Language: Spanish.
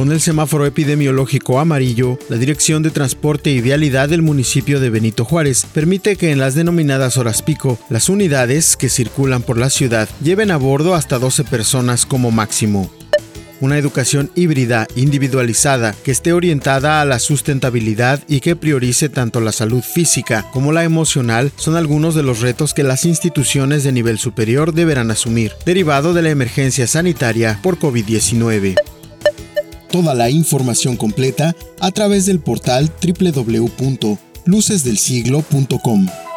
Con el semáforo epidemiológico amarillo, la Dirección de Transporte y Vialidad del municipio de Benito Juárez permite que en las denominadas horas pico, las unidades que circulan por la ciudad lleven a bordo hasta 12 personas como máximo. Una educación híbrida, individualizada, que esté orientada a la sustentabilidad y que priorice tanto la salud física como la emocional son algunos de los retos que las instituciones de nivel superior deberán asumir, derivado de la emergencia sanitaria por COVID-19. Toda la información completa a través del portal www.lucesdelsiglo.com.